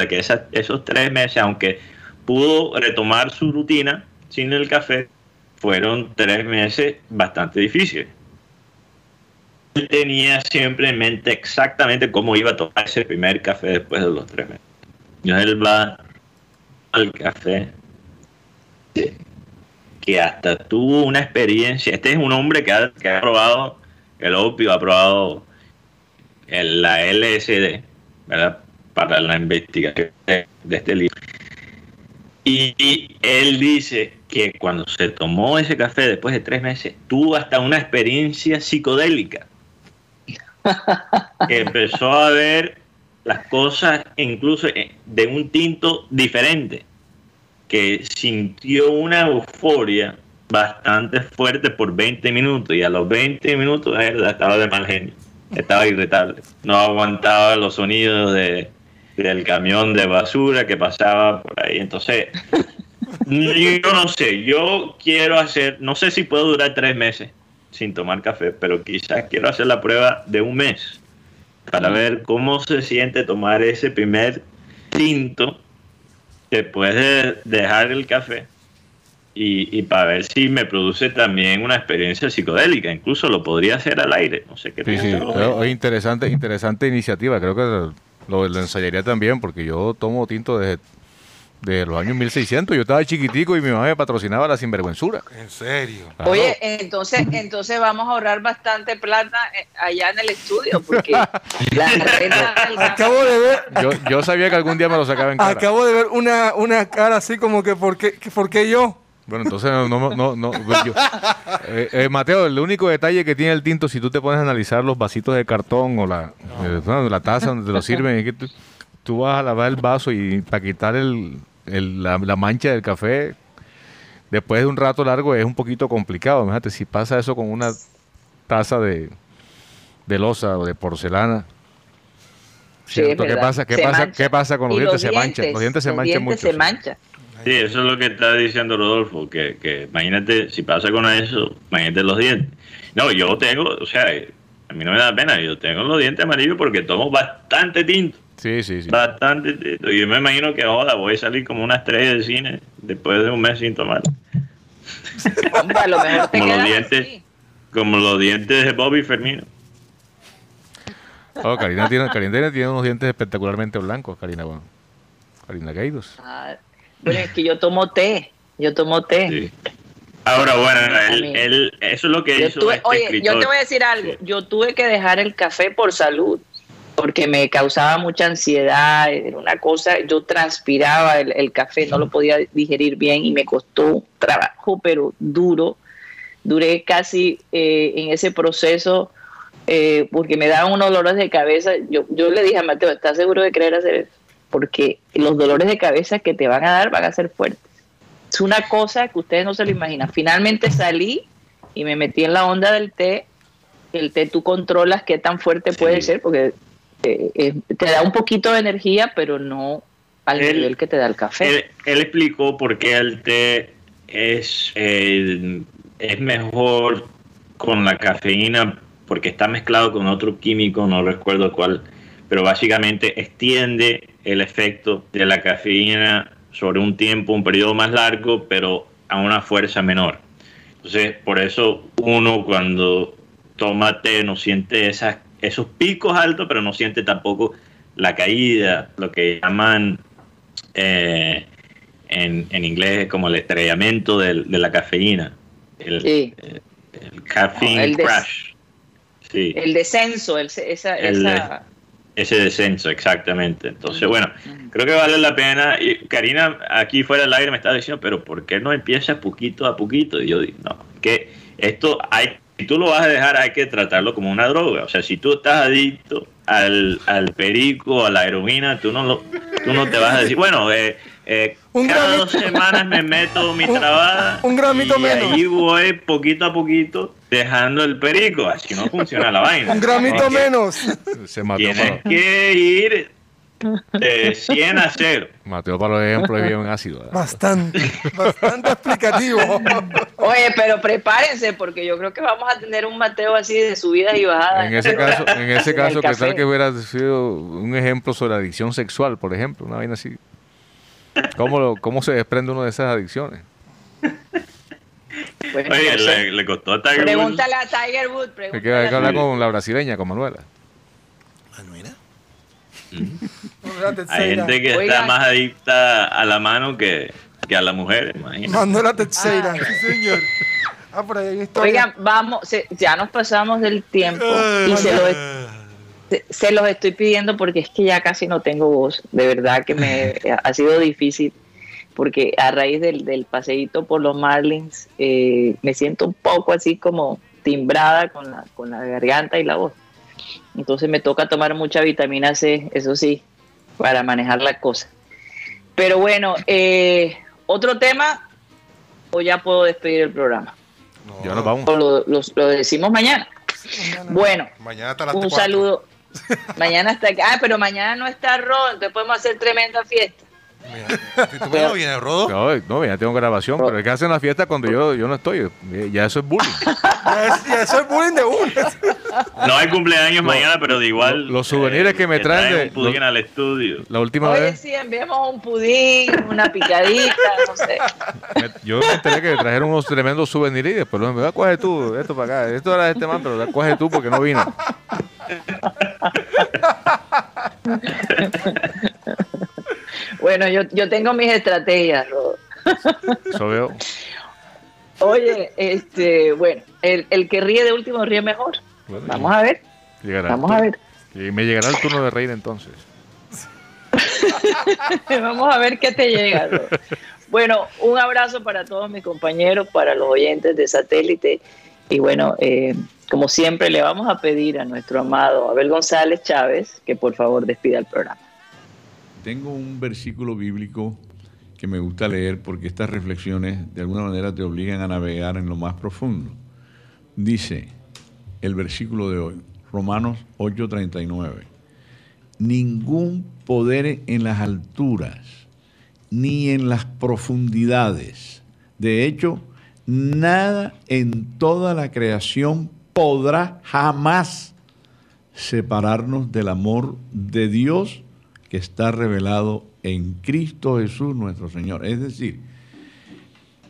[SPEAKER 5] que esos tres meses, aunque pudo retomar su rutina sin el café, fueron tres meses bastante difíciles. Él tenía siempre en mente exactamente cómo iba a tomar ese primer café después de los tres meses. Y él va al café que hasta tuvo una experiencia. Este es un hombre que ha, probado el opio, ha probado la LSD, ¿verdad? Para la investigación de, este libro. Y, él dice que cuando se tomó ese café después de tres meses, tuvo hasta una experiencia psicodélica. que empezó a ver las cosas incluso de un tinto diferente que sintió una euforia bastante fuerte por 20 minutos y a los 20 minutos estaba de mal genio, estaba irritable, no aguantaba los sonidos de, del camión de basura que pasaba por ahí. Entonces, yo no sé, yo quiero hacer, no sé si puedo durar tres meses sin tomar café, pero quizás quiero hacer la prueba de un mes para ver cómo se siente tomar ese primer tinto después de dejar el café y, para ver si me produce también una experiencia psicodélica. Incluso lo podría hacer al aire. No sé qué
[SPEAKER 3] sí, sí. Es interesante, interesante iniciativa. Creo que lo, lo, ensayaría también porque yo tomo tinto desde de los años 1600. Yo estaba chiquitico y mi mamá me patrocinaba la sinvergüenzura.
[SPEAKER 6] ¿En serio?
[SPEAKER 2] Oye, entonces, entonces vamos a ahorrar bastante plata eh, allá en el estudio, porque la
[SPEAKER 4] Acabo de ver.
[SPEAKER 3] Yo, sabía que algún día me lo sacaba en cara.
[SPEAKER 4] Acabo de ver una, una cara así como que, ¿por qué, por qué yo?
[SPEAKER 3] Bueno, entonces no, no, no, eh, eh, Mateo, el único detalle que tiene el tinto, si tú te pones a analizar los vasitos de cartón o la, la taza donde te lo sirven, es que tú, tú vas a lavar el vaso y para quitar el, la, mancha del café, después de un rato largo es un poquito complicado. Imagínate, si pasa eso con una taza de, de losa o de porcelana. ¿Qué pasa? ¿Qué pasa, ¿Qué pasa con los dientes? se manchan. Los dientes se manchan mucho.
[SPEAKER 5] Sí, eso es lo que está diciendo Rodolfo, que, que imagínate, si pasa con eso, imagínate los dientes. No, yo tengo, o sea, a mí no me da pena, yo tengo los dientes amarillos porque tomo bastante tinto.
[SPEAKER 3] Sí, sí, sí.
[SPEAKER 5] Bastante. Yo me imagino que ahora voy a salir como una estrella de cine después de un mes sin tomar. como, los dientes, como los dientes de Bobby Fermino.
[SPEAKER 3] Oh, Karina tiene, Karina tiene unos dientes espectacularmente blancos, Karina. Bueno. Karina Gaidos.
[SPEAKER 2] Ah, bueno, es que yo tomo té. Yo tomo té.
[SPEAKER 5] Ahora, bueno, él, eso es lo que hizo. este
[SPEAKER 2] oye, yo te voy a decir algo. Yo tuve que dejar el café por salud porque me causaba mucha ansiedad, era una cosa, yo transpiraba el, café, no lo podía digerir bien y me costó un trabajo, pero duro. Duré casi eh, en ese proceso eh, porque me daban unos dolores de cabeza. Yo, yo le dije a Mateo, ¿estás seguro de querer hacer eso? Porque los dolores de cabeza que te van a dar van a ser fuertes. Es una cosa que ustedes no se lo imaginan. Finalmente salí y me metí en la onda del té el té tú controlas qué tan fuerte puede ser, porque eh, te da un poquito de energía, pero no al nivel que te da el café.
[SPEAKER 5] Él, explicó por qué el té es, eh, es mejor con la cafeína, porque está mezclado con otro químico, no recuerdo cuál, pero básicamente extiende el efecto de la cafeína sobre un tiempo, un periodo más largo, pero a una fuerza menor. Entonces, por eso uno cuando toma té no siente esas, esos picos altos, pero no siente tampoco la caída, lo que llaman eh, en, en, inglés como el estrellamiento de la cafeína. El,
[SPEAKER 2] sí.
[SPEAKER 5] el, caffeine crash.
[SPEAKER 2] Sí. El descenso, esa, esa,
[SPEAKER 5] ese descenso, exactamente. Entonces, bueno, creo que vale la pena. Y Karina, aquí fuera del aire me estaba diciendo, pero ¿por qué no empieza poquito a poquito? Y yo digo, no, que esto hay, si tú lo vas a dejar, hay que tratarlo como una droga. O sea, si tú estás adicto al, al perico, a la heroína, tú no, lo, tú no te vas a decir, bueno, eh, eh, cada dos semanas me meto mi trabada.
[SPEAKER 4] Un gramito
[SPEAKER 5] y
[SPEAKER 4] menos.
[SPEAKER 5] ahí voy poquito a poquito dejando el perico. Así no funciona la vaina.
[SPEAKER 4] Un gramito menos.
[SPEAKER 5] Se Tienes que ir de 100 a 0.
[SPEAKER 3] Mateo para los ejemplos es bien ácido.
[SPEAKER 4] Bastante, bastante explicativo.
[SPEAKER 2] Oye, pero prepárense porque yo creo que vamos a tener un Mateo así de subidas y bajadas.
[SPEAKER 3] En ese caso, en ese caso que tal que hubiera sido un ejemplo sobre adicción sexual, por ejemplo, una vaina así. ¿Cómo, ¿Cómo se desprende uno de esas adicciones?
[SPEAKER 5] Oye, le, le, costó a Tiger
[SPEAKER 2] Pregúntale a Tiger Woods.
[SPEAKER 3] Hay que, hay que hablar con la brasileña, con Manuela.
[SPEAKER 6] ¿Manuela?
[SPEAKER 5] Hay gente que está más adicta a la mano que, que a la mujer, imagínate.
[SPEAKER 4] Manuela Teixeira, sí señor. Ah, por ahí está.
[SPEAKER 2] Oigan, vamos, se, ya nos pasamos del tiempo y se lo, se los estoy pidiendo porque es que ya casi no tengo voz. De verdad que me ha sido difícil porque a raíz del, del paseíto por los Marlins eh, me siento un poco así como timbrada con la, con la garganta y la voz. Entonces me toca tomar mucha vitamina C, eso sí, para manejar la cosa. Pero bueno, eh, otro tema o ya puedo despedir el programa.
[SPEAKER 3] ya nos vamos.
[SPEAKER 2] Lo, lo, decimos mañana. Bueno,
[SPEAKER 6] mañana
[SPEAKER 2] un saludo. Mañana está Ah, pero mañana no está Ron, entonces podemos hacer tremenda fiesta.
[SPEAKER 6] ¿Tú no vienes, Rodo?
[SPEAKER 3] No, no, ya tengo grabación, pero es que hacen la fiesta cuando yo, yo no estoy. Ya eso es bullying.
[SPEAKER 4] ya, eso es bullying de uno.
[SPEAKER 5] No hay cumpleaños mañana, pero de igual.
[SPEAKER 3] Los, souvenirs que me traen.
[SPEAKER 5] un pudín al estudio.
[SPEAKER 3] La última
[SPEAKER 2] Oye,
[SPEAKER 3] vez.
[SPEAKER 2] sí, enviamos un pudín, una picadita, no sé.
[SPEAKER 3] Yo me enteré que trajeron unos tremendos souvenirs y después me a coge tú, esto para acá. Esto era de este man, pero coge tú porque no vino.
[SPEAKER 2] bueno, yo, yo tengo mis estrategias, Rodo.
[SPEAKER 3] Eso veo.
[SPEAKER 2] Oye, este, bueno, el, el que ríe de último ríe mejor. Vamos a ver. Vamos a ver.
[SPEAKER 3] Y me llegará el turno de reír entonces.
[SPEAKER 2] Vamos a ver qué te llega. Rodo. Bueno, un abrazo para todos mis compañeros, para los oyentes de satélite. Y bueno, eh, como siempre, le vamos a pedir a nuestro amado Abel González Chávez que por favor despida el programa.
[SPEAKER 7] Tengo un versículo bíblico que me gusta leer porque estas reflexiones de alguna manera te obligan a navegar en lo más profundo. Dice el versículo de hoy, Romanos 8:39, ningún poder en las alturas ni en las profundidades. De hecho, nada en toda la creación podrá jamás separarnos del amor de Dios que está revelado en Cristo Jesús nuestro Señor. Es decir,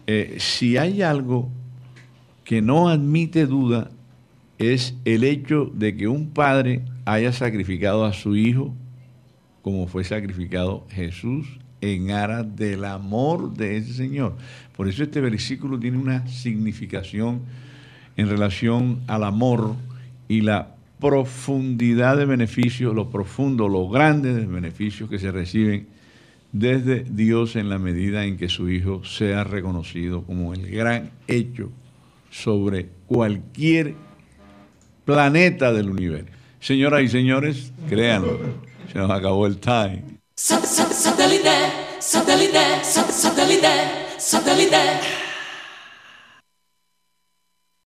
[SPEAKER 7] eh, si hay algo que no admite duda, es el hecho de que un padre haya sacrificado a su hijo como fue sacrificado Jesús en aras del amor de ese Señor. Por eso este versículo tiene una significación en relación al amor y la profundidad de beneficios, lo profundo, lo grande de beneficios que se reciben desde Dios en la medida en que su Hijo sea reconocido como el gran hecho sobre cualquier planeta del universo. Señoras y señores, créanlo, se nos acabó el time. Satellite, satellite, satellite, satellite.